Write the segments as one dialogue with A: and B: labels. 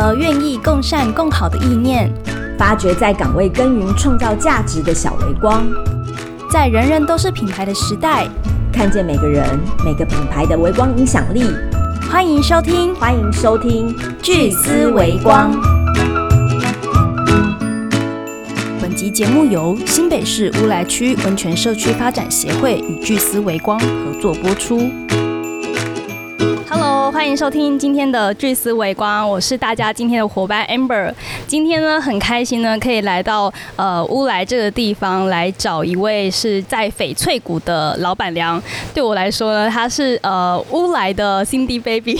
A: 合愿意共善共好的意念，
B: 发掘在岗位耕耘创造价值的小微光，
A: 在人人都是品牌的时代，
B: 看见每个人每个品牌的微光影响力。
A: 欢迎收听，
B: 欢迎收听
A: 聚思微光。本集节目由新北市乌来区温泉社区发展协会与聚思微光合作播出。欢迎收听今天的聚思围观，我是大家今天的伙伴 Amber。今天呢，很开心呢，可以来到呃乌来这个地方来找一位是在翡翠谷的老板娘。对我来说呢，她是呃乌来的 Cindy Baby。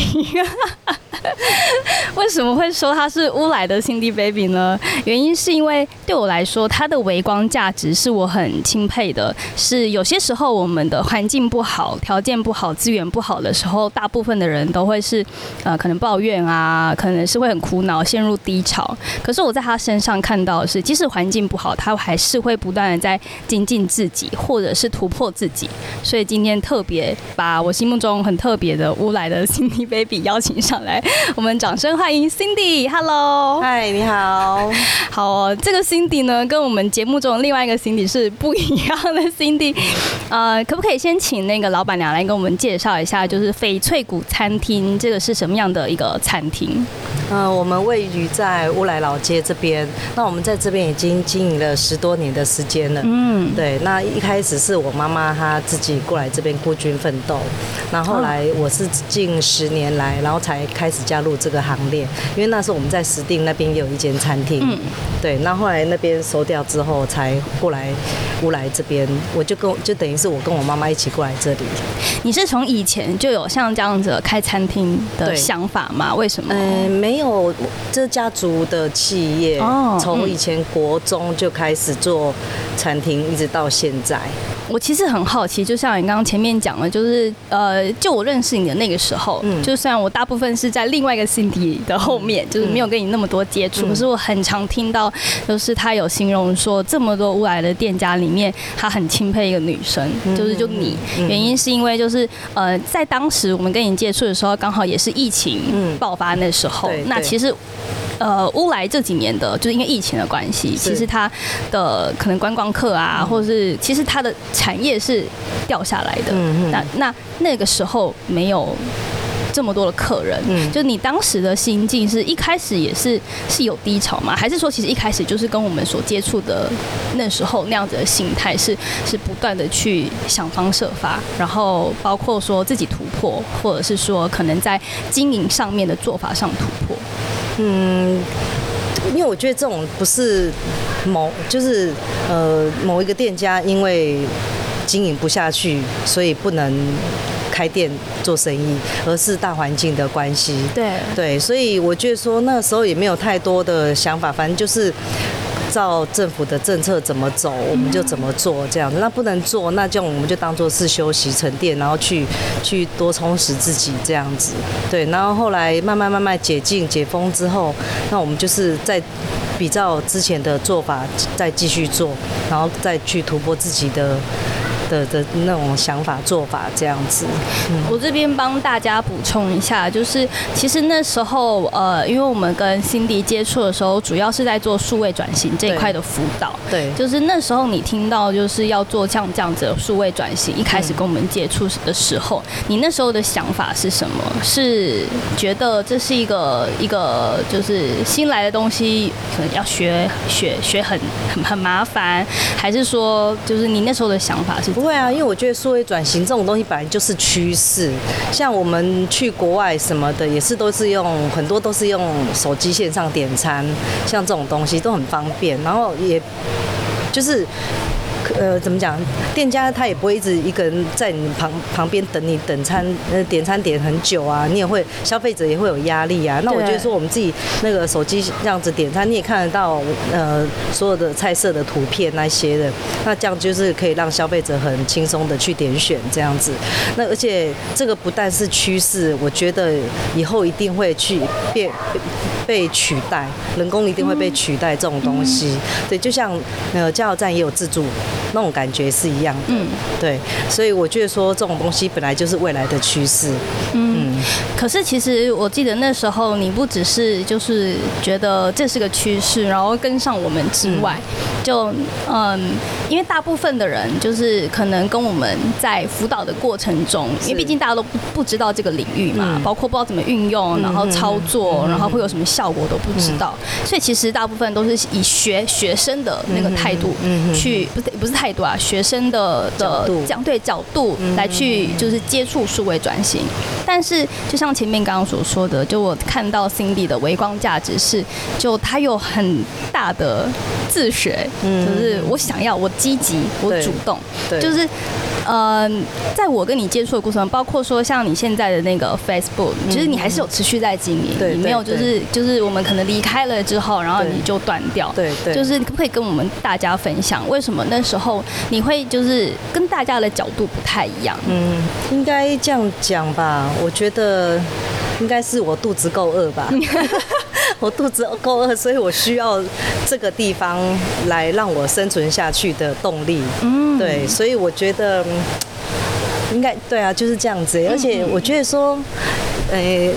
A: 为什么会说他是乌来的 Cindy Baby 呢？原因是因为对我来说，他的微光价值是我很钦佩的。是有些时候我们的环境不好、条件不好、资源不好的时候，大部分的人都会是呃可能抱怨啊，可能是会很苦恼、陷入低潮。可是我在他身上看到的是，即使环境不好，他还是会不断的在精进自己，或者是突破自己。所以今天特别把我心目中很特别的乌来的 Cindy Baby 邀请上来。我们掌声欢迎 Cindy，Hello，
C: 嗨，你好，
A: 好，这个 Cindy 呢，跟我们节目中另外一个 Cindy 是不一样的 Cindy，呃，可不可以先请那个老板娘来跟我们介绍一下，就是翡翠谷餐厅这个是什么样的一个餐厅？
C: 嗯，我们位于在乌来老街这边，那我们在这边已经经营了十多年的时间了，嗯，对，那一开始是我妈妈她自己过来这边孤军奋斗，那后来我是近十年来，然后才开始。加入这个行列，因为那时候我们在石定那边也有一间餐厅，嗯，对，那后来那边收掉之后，才过来乌来这边，我就跟就等于是我跟我妈妈一起过来这里。
A: 你是从以前就有像这样子开餐厅的想法吗？为什么？
C: 嗯，没有，这家族的企业，哦，从以前国中就开始做餐厅，一直到现在。
A: 我其实很好奇，就像你刚刚前面讲的，就是呃，就我认识你的那个时候，嗯，就虽然我大部分是在另外一个 Cindy 的后面，就是没有跟你那么多接触，可是我很常听到，就是他有形容说，这么多乌来的店家里面，他很钦佩一个女生，就是就你，原因是因为就是呃，在当时我们跟你接触的时候，刚好也是疫情爆发那时候，那其实。呃，乌来这几年的，就是因为疫情的关系，其实它的可能观光客啊，或者是其实它的产业是掉下来的。嗯嗯。那那那个时候没有这么多的客人，嗯，就你当时的心境是一开始也是是有低潮吗？还是说其实一开始就是跟我们所接触的那时候那样子的心态是是不断的去想方设法，然后包括说自己突破，或者是说可能在经营上面的做法上突破。
C: 嗯，因为我觉得这种不是某就是呃某一个店家因为经营不下去，所以不能开店做生意，而是大环境的关系。
A: 对
C: 对，所以我觉得说那时候也没有太多的想法，反正就是。照政府的政策怎么走，我们就怎么做这样子。那不能做，那这样我们就当做是休息沉淀，然后去去多充实自己这样子。对，然后后来慢慢慢慢解禁解封之后，那我们就是在比较之前的做法再继续做，然后再去突破自己的。的的那种想法做法这样子，
A: 我这边帮大家补充一下，就是其实那时候呃，因为我们跟辛迪接触的时候，主要是在做数位转型这一块的辅导。
C: 对，
A: 就是那时候你听到就是要做像这样子的数位转型，一开始跟我们接触的时候，你那时候的想法是什么？是觉得这是一个一个就是新来的东西，可能要学学学很很很麻烦，还是说就是你那时候的想法是？
C: 不会啊，因为我觉得数位转型这种东西本来就是趋势。像我们去国外什么的，也是都是用很多都是用手机线上点餐，像这种东西都很方便，然后也就是。呃，怎么讲？店家他也不会一直一个人在你旁旁边等你等餐，呃，点餐点很久啊，你也会消费者也会有压力啊。那我觉得说我们自己那个手机这样子点餐，你也看得到呃所有的菜色的图片那些的，那这样就是可以让消费者很轻松的去点选这样子。那而且这个不但是趋势，我觉得以后一定会去变被取代，人工一定会被取代这种东西。对，就像呃加油站也有自助。那种感觉是一样的。嗯，对，所以我觉得说这种东西本来就是未来的趋势。
A: 嗯，可是其实我记得那时候你不只是就是觉得这是个趋势，然后跟上我们之外，就嗯，因为大部分的人就是可能跟我们在辅导的过程中，因为毕竟大家都不不知道这个领域嘛，包括不知道怎么运用，然后操作，然后会有什么效果都不知道，所以其实大部分都是以学学生的那个态度去，不是不是态度啊，学生的的讲对角度来去就是接触数位转型。但是就像前面刚刚所说的，就我看到 Cindy 的微光价值是，就他有很大的自学，就是我想要，我积极，我主动，就是。呃，在我跟你接触的过程中，包括说像你现在的那个 Facebook，其实你还是有持续在经营，你没有就是就是我们可能离开了之后，然后你就断掉，
C: 对对，
A: 就是可不可以跟我们大家分享，为什么那时候你会就是跟大家的角度不太一样？
C: 嗯，应该这样讲吧，我觉得应该是我肚子够饿吧。我肚子够饿，所以我需要这个地方来让我生存下去的动力。嗯，对，所以我觉得应该对啊，就是这样子。而且我觉得说，呃，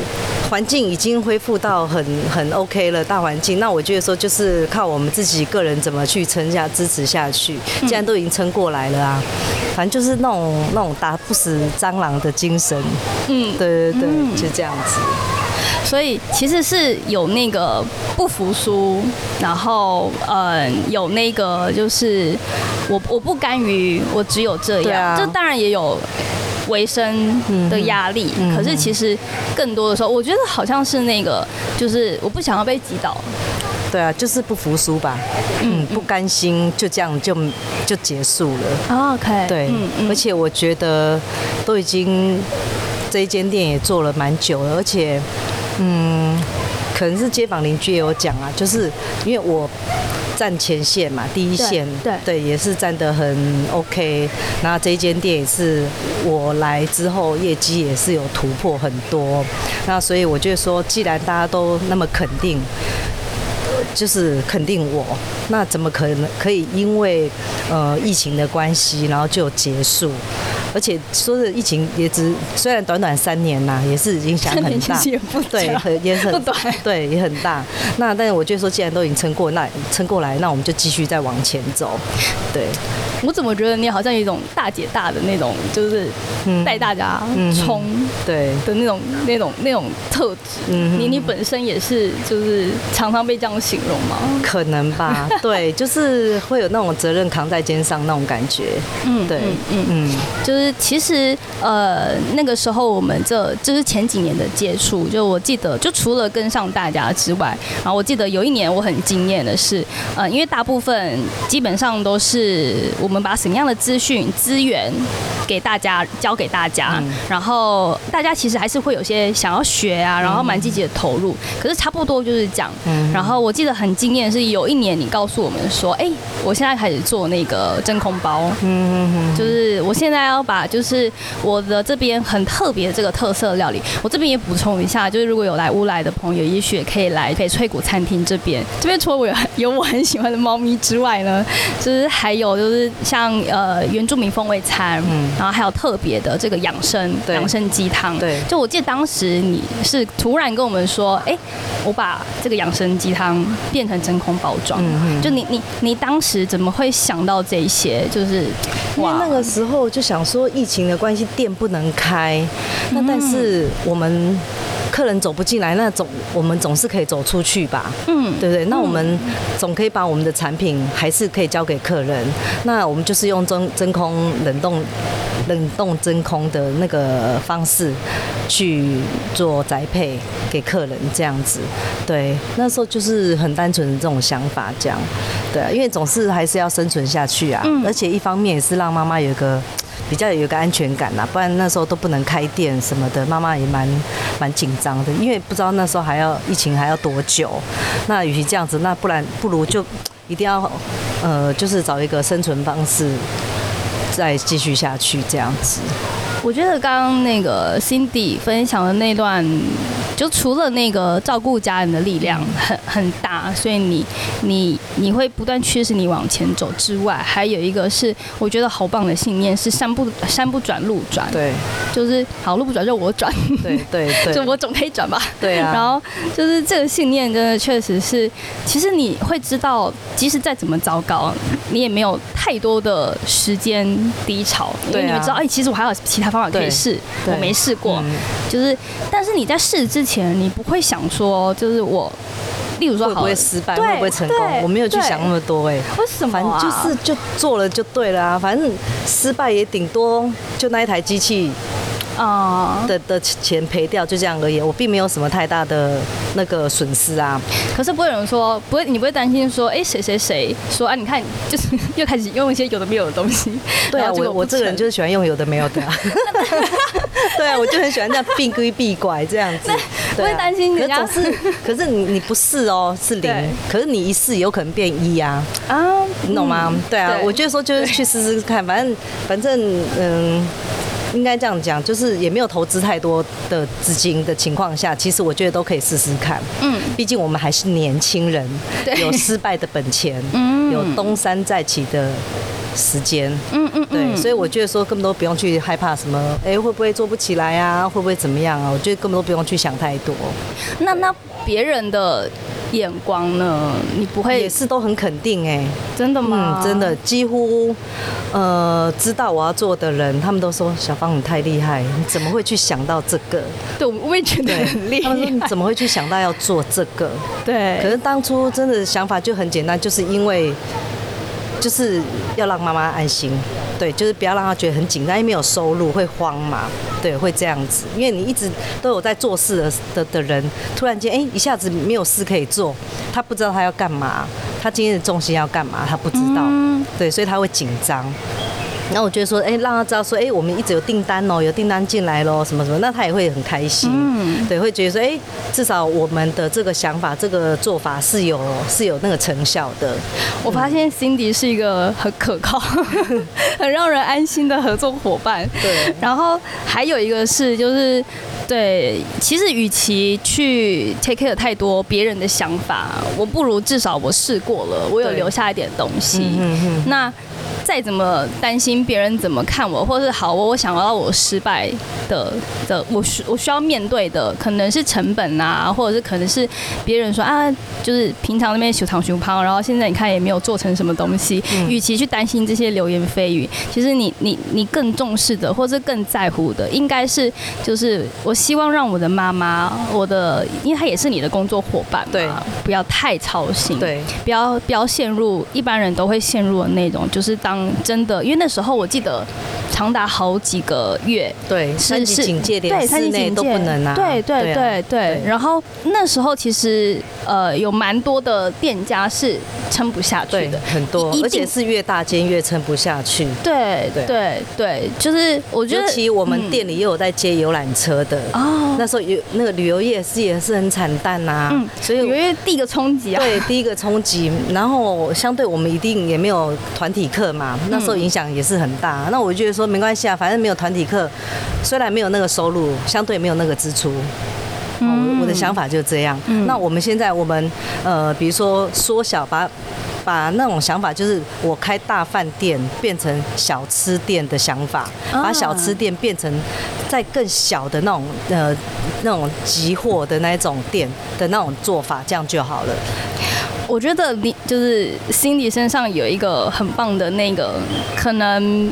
C: 环境已经恢复到很很 OK 了，大环境。那我觉得说，就是靠我们自己个人怎么去撑下、支持下去。既然都已经撑过来了啊，反正就是那种那种打不死蟑螂的精神。嗯，对对对，就这样子。
A: 所以其实是有那个不服输，然后嗯，有那个就是我我不甘于我只有这样，这当然也有维生的压力。可是其实更多的时候，我觉得好像是那个就是我不想要被击倒。
C: 对啊，就是不服输吧，嗯，不甘心就这样就就结束了。
A: OK，
C: 对，而且我觉得都已经这一间店也做了蛮久了，而且。嗯，可能是街坊邻居也有讲啊，就是因为我站前线嘛，第一线，
A: 对
C: 对，也是站得很 OK。那这间店也是我来之后业绩也是有突破很多。那所以我就说，既然大家都那么肯定，就是肯定我，那怎么可能可以因为呃疫情的关系，然后就结束？而且说是疫情也只虽然短短三年啦，也是影响很大，
A: 对，
C: 很也很
A: 短，
C: 对，也很大。那但是我觉得说，既然都已经撑过，那撑过来，那我们就继续再往前走。对，
A: 我怎么觉得你好像有一种大姐大的那种，就是带大家冲
C: 对
A: 的那种那种那种特质。嗯，你你本身也是就是常常被这样形容吗？
C: 可能吧，对，就是会有那种责任扛在肩上那种感觉。嗯，对，嗯
A: 嗯，就是。其实，呃，那个时候我们这就是前几年的接触，就我记得，就除了跟上大家之外，然后我记得有一年我很惊艳的是，呃，因为大部分基本上都是我们把什么样的资讯资源给大家教给大家，然后大家其实还是会有些想要学啊，然后蛮积极的投入，可是差不多就是讲，然后我记得很惊艳是有一年你告诉我们说，哎，我现在开始做那个真空包，嗯，就是我现在要。把就是我的这边很特别的这个特色料理，我这边也补充一下，就是如果有来乌来的朋友，也许也可以来翡翠谷餐厅这边。这边除了我有我很喜欢的猫咪之外呢，就是还有就是像呃原住民风味餐，嗯，然后还有特别的这个养生养生鸡汤。
C: 对，
A: 就我记得当时你是突然跟我们说，哎，我把这个养生鸡汤变成真空包装。嗯嗯。就你你你当时怎么会想到这些？就是
C: 因为那个时候就想说。疫情的关系，店不能开，那但是我们客人走不进来，那总我们总是可以走出去吧？嗯，对不对？那我们总可以把我们的产品还是可以交给客人。那我们就是用真真空冷冻、冷冻真空的那个方式去做宅配给客人，这样子。对，那时候就是很单纯的这种想法，这样。对，啊因为总是还是要生存下去啊，而且一方面也是让妈妈有个。比较有个安全感啦，不然那时候都不能开店什么的，妈妈也蛮蛮紧张的，因为不知道那时候还要疫情还要多久。那与其这样子，那不然不如就一定要呃，就是找一个生存方式，再继续下去这样子。
A: 我觉得刚刚那个 Cindy 分享的那段。就除了那个照顾家人的力量很很大，所以你你你会不断驱使你往前走之外，还有一个是我觉得好棒的信念是山不山不转路转，
C: 对，
A: 就是好路不转就我转，
C: 对对对，
A: 就我总可以转吧，
C: 对啊。
A: 然后就是这个信念真的确实是，其实你会知道，即使再怎么糟糕，你也没有太多的时间低潮，因为你会知道，哎，其实我还有其他方法可以试，我没试过，就是，但是你在试之前，你不会想说，就是我。例如说，
C: 会不会失败，会不会成功？我没有去想那么多，哎，
A: 为什么？
C: 反正就是就做了就对了啊，反正失败也顶多就那一台机器。啊的的钱赔掉就这样而已，我并没有什么太大的那个损失啊。
A: 可是不会有人说，不会，你不会担心说，哎，谁谁谁说啊？你看，就是 又开始用一些有的没有的东西。
C: 对啊，我我这个人就是喜欢用有的没有的。啊 对啊，我就很喜欢这样避规避拐这样子。
A: 不会担心人
C: 家是，可是你你不试哦，是零。可是你一试有可能变一啊。啊，你懂吗？对啊，我觉得说就是去试试看，反正反正嗯。应该这样讲，就是也没有投资太多的资金的情况下，其实我觉得都可以试试看。嗯，毕竟我们还是年轻人，有失败的本钱，嗯，有东山再起的时间。嗯嗯，对，所以我觉得说根本都不用去害怕什么，哎，会不会做不起来啊？会不会怎么样啊？我觉得根本都不用去想太多。
A: 那那别人的。眼光呢？你不会
C: 也是都很肯定哎，
A: 真的吗？
C: 嗯，真的，几乎呃知道我要做的人，他们都说小芳你太厉害，你怎么会去想到这个？
A: 对，我也觉得很厉害。他
C: 们说你怎么会去想到要做这个？
A: 对，
C: 可是当初真的想法就很简单，就是因为。就是要让妈妈安心，对，就是不要让他觉得很紧张，因为没有收入会慌嘛，对，会这样子。因为你一直都有在做事的的的人，突然间哎一下子没有事可以做，他不知道他要干嘛，他今天的重心要干嘛，他不知道，对，所以他会紧张。那我觉得说，哎，让他知道说，哎，我们一直有订单哦，有订单进来咯，什么什么，那他也会很开心，嗯，对，会觉得说，哎，至少我们的这个想法、这个做法是有是有那个成效的。
A: 我发现 Cindy 是一个很可靠、很让人安心的合作伙伴。
C: 对，
A: 然后还有一个是，就是对，其实与其去 take care 太多别人的想法，我不如至少我试过了，我有留下一点东西。嗯嗯，那。再怎么担心别人怎么看我，或者是好我我想要我失败的的，我需我需要面对的可能是成本啊，或者是可能是别人说啊，就是平常那边修长修胖，然后现在你看也没有做成什么东西。与其去担心这些流言蜚语，其实你你你更重视的，或者更在乎的，应该是就是我希望让我的妈妈，我的，因为她也是你的工作伙伴，
C: 对，
A: 不要太操心，
C: 对，
A: 不要不要陷入一般人都会陷入的那种，就是当。真的，因为那时候我记得长达好几个月，
C: 对，是是警戒，连室内都不能啊，
A: 对对对对。然后那时候其实呃有蛮多的店家是撑不下去的，
C: 很多，而且是越大间越撑不下去。
A: 对对对对，就是我觉得，
C: 尤其我们店里又有在接游览车的哦，那时候有那个旅游业是也是很惨淡呐，嗯，
A: 所以旅游业第一个冲击啊，
C: 对，第一个冲击。然后相对我们一定也没有团体课嘛。那时候影响也是很大，那我觉得说没关系啊，反正没有团体课，虽然没有那个收入，相对没有那个支出，我我的想法就这样。那我们现在我们呃，比如说缩小，把把那种想法，就是我开大饭店变成小吃店的想法，把小吃店变成在更小的那种呃那种集货的那种店的那种做法，这样就好了。
A: 我觉得你就是 Cindy 身上有一个很棒的那个，可能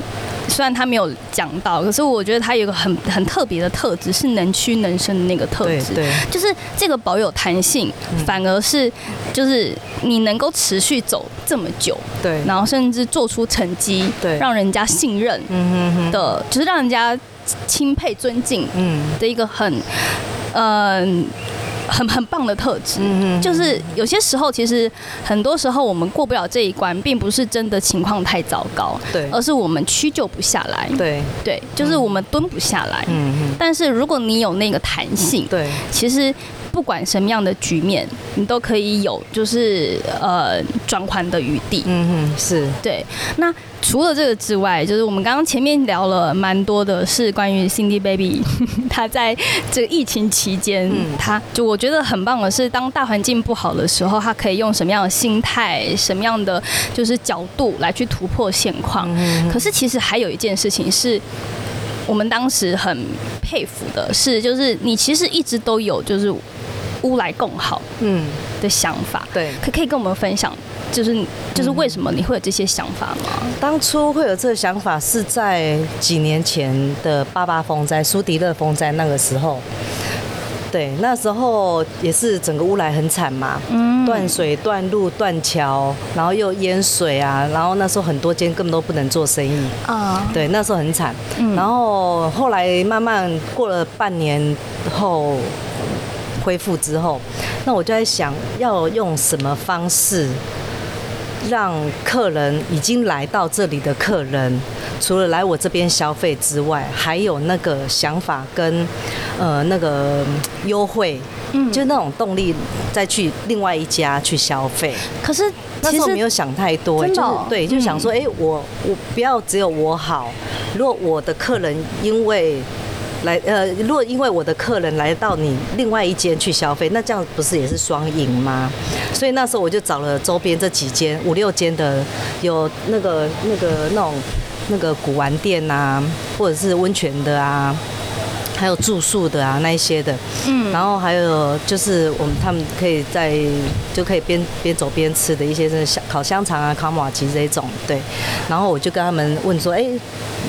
A: 虽然他没有讲到，可是我觉得他有一个很很特别的特质，是能屈能伸的那个特质。
C: 对，
A: 就是这个保有弹性，反而是就是你能够持续走这么久，
C: 对，
A: 然后甚至做出成绩，
C: 对，
A: 让人家信任，嗯哼的，就是让人家钦佩尊敬，嗯的一个很，嗯。很很棒的特质，就是有些时候，其实很多时候我们过不了这一关，并不是真的情况太糟糕，
C: 对，
A: 而是我们屈就不下来，
C: 对。
A: 对，就是我们蹲不下来。嗯嗯。但是如果你有那个弹性，
C: 对，
A: 其实不管什么样的局面，你都可以有就是呃转换的余地。
C: 嗯嗯，是
A: 对。那除了这个之外，就是我们刚刚前面聊了蛮多的，是关于 Cindy Baby，他在这个疫情期间，他就我觉得很棒的是，当大环境不好的时候，他可以用什么样的心态、什么样的就是角度来去突破现况。可是其实还有一件事情是。我们当时很佩服的是，就是你其实一直都有就是乌来共好嗯的想法，
C: 对，
A: 可可以跟我们分享，就是就是为什么你会有这些想法吗？
C: 当初会有这个想法是在几年前的八八风灾、苏迪勒风灾那个时候。对，那时候也是整个乌来很惨嘛，嗯断水、断路、断桥，然后又淹水啊，然后那时候很多间根本都不能做生意啊。对，那时候很惨。然后后来慢慢过了半年后恢复之后，那我就在想要用什么方式。让客人已经来到这里的客人，除了来我这边消费之外，还有那个想法跟呃那个优惠，嗯，就那种动力再去另外一家去消费。
A: 可是
C: 那时候没有想太多，就是对，就想说，哎，我我不要只有我好，如果我的客人因为。来，呃，如果因为我的客人来到你另外一间去消费，那这样不是也是双赢吗？所以那时候我就找了周边这几间五六间的，有那个那个那种那个古玩店呐，或者是温泉的啊。还有住宿的啊，那一些的，嗯，然后还有就是我们他们可以在就可以边边走边吃的一些是香烤香肠啊、烤马吉这种，对。然后我就跟他们问说，哎，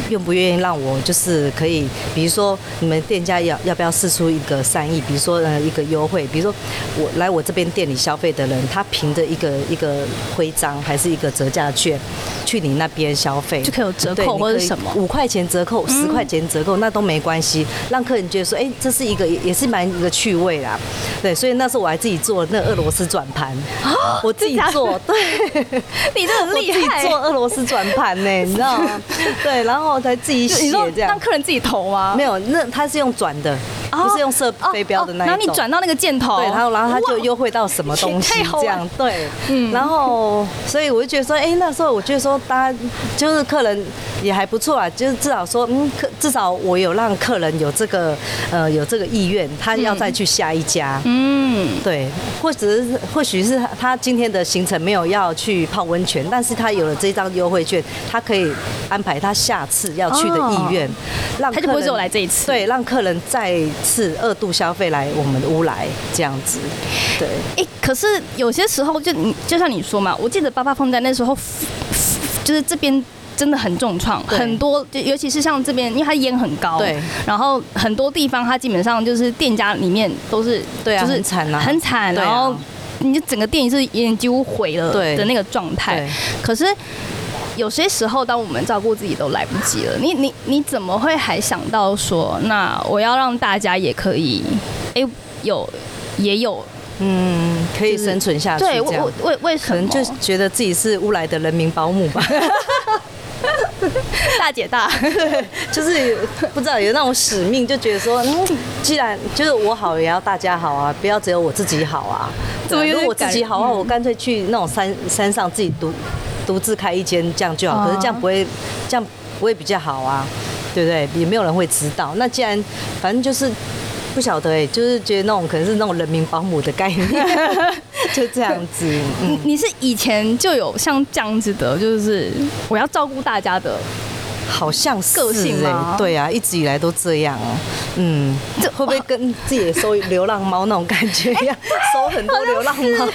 C: 愿不愿意让我就是可以，比如说你们店家要要不要试出一个善意，比如说呃一个优惠，比如说我来我这边店里消费的人，他凭着一个一个徽章还是一个折价券去你那边消费，
A: 就可以有折扣或者什么
C: 五块钱折扣、十块钱折扣，那都没关系，让。客人觉得说，哎，这是一个也是蛮一个趣味啦，对，所以那时候我还自己做那俄罗斯转盘，我自己做，对，
A: 你这很厉
C: 害，自己做俄罗斯转盘呢，你知道吗？对，然后才自己写这样，
A: 让客人自己投吗？
C: 没有，那他是用转的。不是用射飞镖的那一种，
A: 然后你转到那个箭头，
C: 对，然后然后他就优惠到什么东西这样，对，嗯，然后所以我就觉得说，哎，那时候我觉得说，大家就是客人也还不错啊，就是至少说，嗯，客至少我有让客人有这个呃有这个意愿，他要再去下一家，嗯，对，或者是或许是他今天的行程没有要去泡温泉，但是他有了这张优惠券，他可以安排他下次要去的意愿，
A: 让他就不会只有来这一次，
C: 对，让客人再。是二度消费来我们的屋来这样子，对。
A: 哎，可是有些时候就你就像你说嘛，我记得八八风灾那时候，就是这边真的很重创，很多就尤其是像这边，因为它烟很高，
C: 对。
A: 然后很多地方它基本上就是店家里面都是
C: 对啊，
A: 就是
C: 很惨啊，
A: 很惨。然后你就整个店是烟几乎毁了的那个状态，可是。有些时候，当我们照顾自己都来不及了，你你你怎么会还想到说，那我要让大家也可以，哎，有也有，
C: 嗯，可以生存下去？
A: 对，为为为什么？可
C: 能就觉得自己是乌来的人民保姆吧，
A: 大姐大，
C: 就是不知道有那种使命，就觉得说，嗯，既然就是我好，也要大家好啊，不要只有我自己好啊。如果我自己好啊，我干脆去那种山山上自己独。独自开一间这样就好，可是这样不会，这样不会比较好啊，对不对？也没有人会知道。那既然反正就是不晓得哎，就是觉得那种可能是那种人民保姆的概念，就这样子。
A: 你你是以前就有像这样子的，就是我要照顾大家的。
C: 好像个性哎，对啊，一直以来都这样哦。嗯，这会不会跟自己收流浪猫那种感觉一样，收很多流浪猫？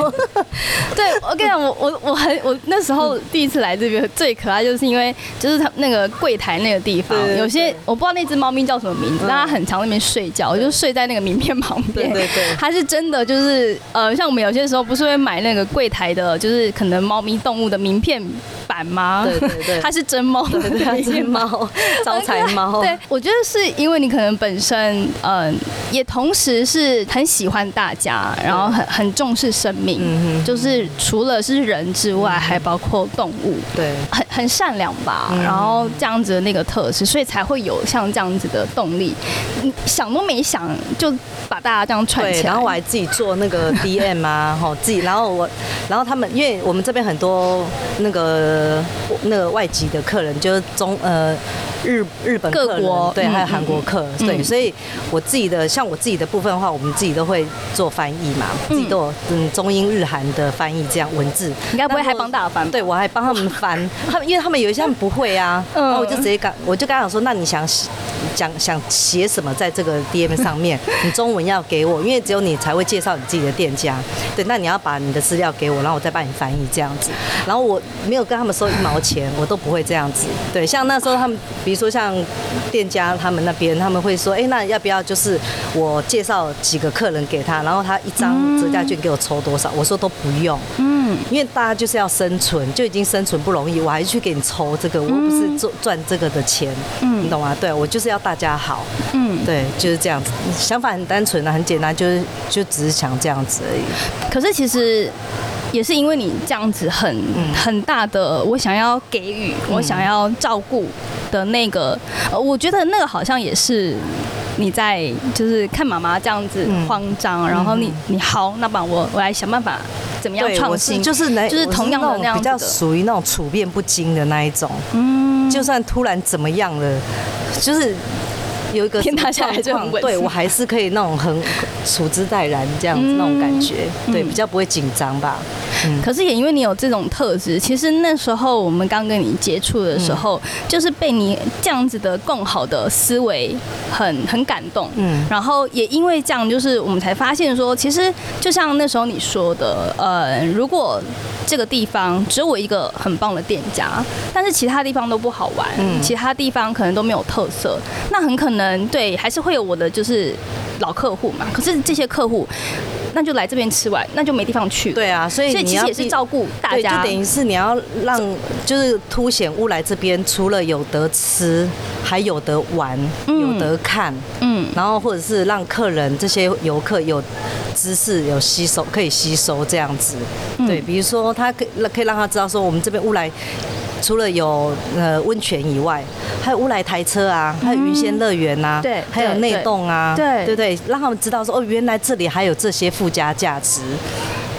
A: 对，我跟你讲，我我我很我那时候第一次来这边最可爱，就是因为就是他那个柜台那个地方，有些我不知道那只猫咪叫什么名字，但它很常那边睡觉，我就睡在那个名片旁边。
C: 对对，
A: 它是真的就是呃，像我们有些时候不是会买那个柜台的，就是可能猫咪动物的名片。版吗？
C: 对对对，
A: 它是真猫，
C: 对对，它是猫，招财猫。
A: 对，我觉得是因为你可能本身，嗯，也同时是很喜欢大家，然后很很重视生命，嗯就是除了是人之外，还包括动物，
C: 对，
A: 很很善良吧，然后这样子的那个特质，所以才会有像这样子的动力。想都没想就把大家这样串起来，
C: 然后我还自己做那个 DM 啊，哈，自己，然后我，然后他们，因为我们这边很多那个呃那个外籍的客人，就是中呃。日日本
A: 各国
C: 对，还有韩国客对，所以我自己的像我自己的部分的话，我们自己都会做翻译嘛，自己都有嗯中英日韩的翻译这样文字。
A: 应该不会还帮大家翻？
C: 对我还帮他们翻，他们因为他们有一些他们不会啊，然后我就直接讲，我就跟他讲说，那你想讲想写什么在这个 DM 上面？你中文要给我，因为只有你才会介绍你自己的店家。对，那你要把你的资料给我，然后我再帮你翻译这样子。然后我没有跟他们收一毛钱，我都不会这样子。对，像那时候他们比。说像店家他们那边，他们会说，哎，那要不要就是我介绍几个客人给他，然后他一张折价券给我抽多少？我说都不用，嗯，因为大家就是要生存，就已经生存不容易，我还去给你抽这个，我不是赚赚这个的钱，嗯，你懂吗？对我就是要大家好，嗯，对，就是这样子，想法很单纯啊，很简单，就是就只是想这样子而已。
A: 可是其实。也是因为你这样子很很大的，我想要给予，我想要照顾的那个，呃，我觉得那个好像也是你在就是看妈妈这样子慌张，然后你你好，那把我我来想办法怎么样创新，
C: 就是
A: 就是同样的那样
C: 比较属于那种处变不惊的那一种，嗯，就算突然怎么样了，就是。有一个
A: 天塌下来就很稳，
C: 对我还是可以那种很处之泰然这样子那种感觉，对，比较不会紧张吧。
A: 嗯，可是也因为你有这种特质，其实那时候我们刚跟你接触的时候，就是被你这样子的更好的思维很很感动。嗯，然后也因为这样，就是我们才发现说，其实就像那时候你说的，呃，如果这个地方只有我一个很棒的店家，但是其他地方都不好玩，其他地方可能都没有特色，那很可能。嗯，对，还是会有我的就是老客户嘛。可是这些客户，那就来这边吃完，那就没地方去。
C: 对啊，所以
A: 其实也是照顾大家，
C: 就等于是你要让，就是凸显乌来这边除了有得吃，还有得玩，有得看，嗯，然后或者是让客人这些游客有知识有吸收，可以吸收这样子。对，比如说他可可以让他知道说，我们这边乌来。除了有呃温泉以外，还有乌来台车啊，还有云仙乐园呐，
A: 对，
C: 还有内洞啊，
A: 对
C: 对对，让他们知道说哦，原来这里还有这些附加价值。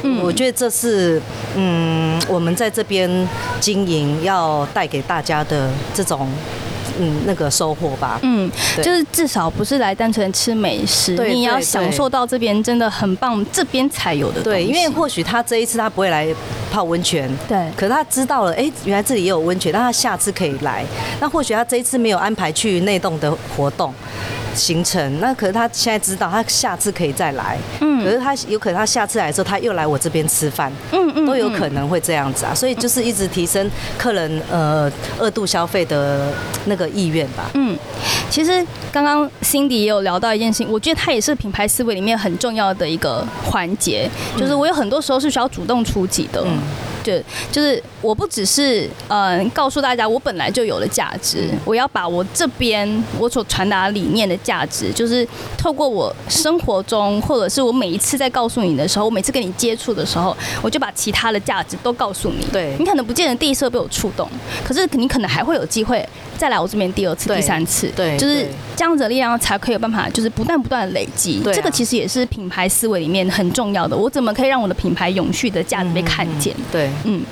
C: 嗯，我觉得这是嗯我们在这边经营要带给大家的这种。嗯，那个收获吧。嗯，
A: 就是至少不是来单纯吃美食，你要享受到这边真的很棒，这边才有的。
C: 对，因为或许他这一次他不会来泡温泉，
A: 对，
C: 可是他知道了，哎，原来这里也有温泉，那他下次可以来。那或许他这一次没有安排去内洞的活动。行程，那可是他现在知道，他下次可以再来。嗯，可是他有可能他下次来的时候，他又来我这边吃饭。嗯嗯，都有可能会这样子啊，所以就是一直提升客人呃二度消费的那个意愿吧。嗯，
A: 其实刚刚 Cindy 也有聊到一件事情，我觉得它也是品牌思维里面很重要的一个环节，就是我有很多时候是需要主动出击的。嗯。对，就是我不只是嗯告诉大家我本来就有的价值，我要把我这边我所传达理念的价值，就是透过我生活中或者是我每一次在告诉你的时候，我每次跟你接触的时候，我就把其他的价值都告诉你。
C: 对，
A: 你可能不见得第一次被我触动，可是你可能还会有机会再来我这边第二次、第三次。
C: 对，
A: 就是这样子的力量才可以有办法，就是不断不断的累积。这个其实也是品牌思维里面很重要的。我怎么可以让我的品牌永续的价值被看见？
C: 对。
A: 嗯，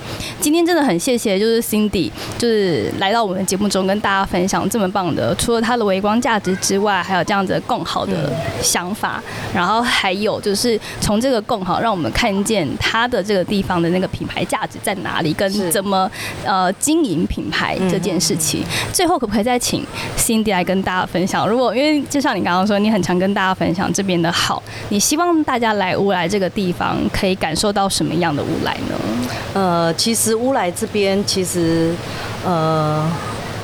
A: 今天真的很谢谢，就是 Cindy，就是来到我们的节目中跟大家分享这么棒的，除了它的微光价值之外，还有这样子更好的想法，然后还有就是从这个更好，让我们看见它的这个地方的那个品牌价值在哪里，跟怎么呃经营品牌这件事情。最后可不可以再请 Cindy 来跟大家分享？如果因为就像你刚刚说，你很常跟大家分享这边的好，你希望大家来乌来这个地方可以感受到什么样的乌来呢？
C: 呃，其实乌来这边其实，呃，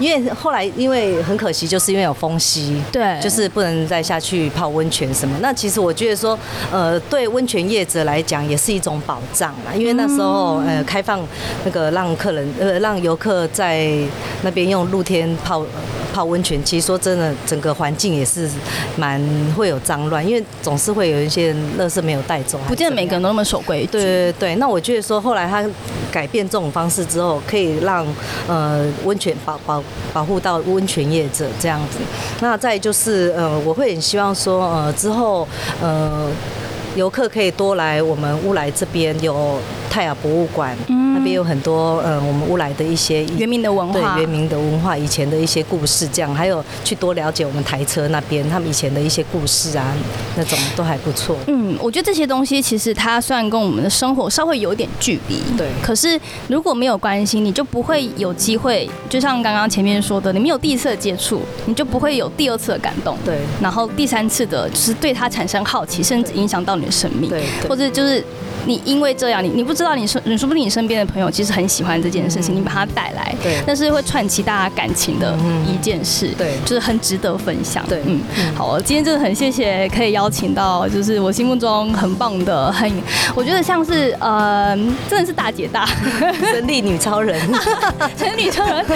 C: 因为后来因为很可惜，就是因为有风息，
A: 对，
C: 就是不能再下去泡温泉什么。那其实我觉得说，呃，对温泉业者来讲也是一种保障啦，因为那时候呃开放那个让客人呃让游客在那边用露天泡。泡温泉，其实说真的，整个环境也是蛮会有脏乱，因为总是会有一些垃圾没有带走。
A: 不见得每个人都那么守规矩。
C: 对对对，那我觉得说后来他改变这种方式之后，可以让呃温泉保保保护到温泉业者这样子。那再就是呃，我会很希望说呃之后呃游客可以多来我们乌来这边有泰雅博物馆。那边有很多嗯，我们乌来的一些
A: 原民的文
C: 化，对原民的文化，以前的一些故事，这样还有去多了解我们台车那边他们以前的一些故事啊，那种都还不错。
A: 嗯，我觉得这些东西其实它虽然跟我们的生活稍微有点距离，
C: 对，
A: 可是如果没有关系，你就不会有机会，就像刚刚前面说的，你没有第一次的接触，你就不会有第二次的感动，
C: 对，
A: 然后第三次的就是对它产生好奇，甚至影响到你的生命，
C: 对，
A: 或者就是你因为这样，你你不知道你说你说不定你身边的。朋友其实很喜欢这件事情，你把它带来，
C: 对，
A: 那是会串起大家感情的一件事，
C: 对，
A: 就是很值得分享，
C: 对，嗯，
A: 好，今天真的很谢谢可以邀请到，就是我心目中很棒的，很，我觉得像是呃，真的是大姐大，
C: 神力女超人，
A: 神力女超人，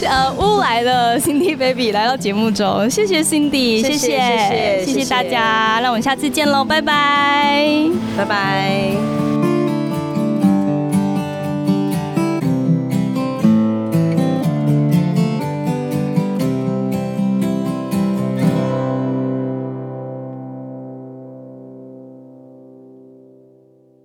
A: 呃，乌来的 Cindy Baby 来到节目中，谢谢 Cindy，
C: 谢谢谢谢
A: 谢谢大家，那我们下次见喽，拜拜，
C: 拜拜。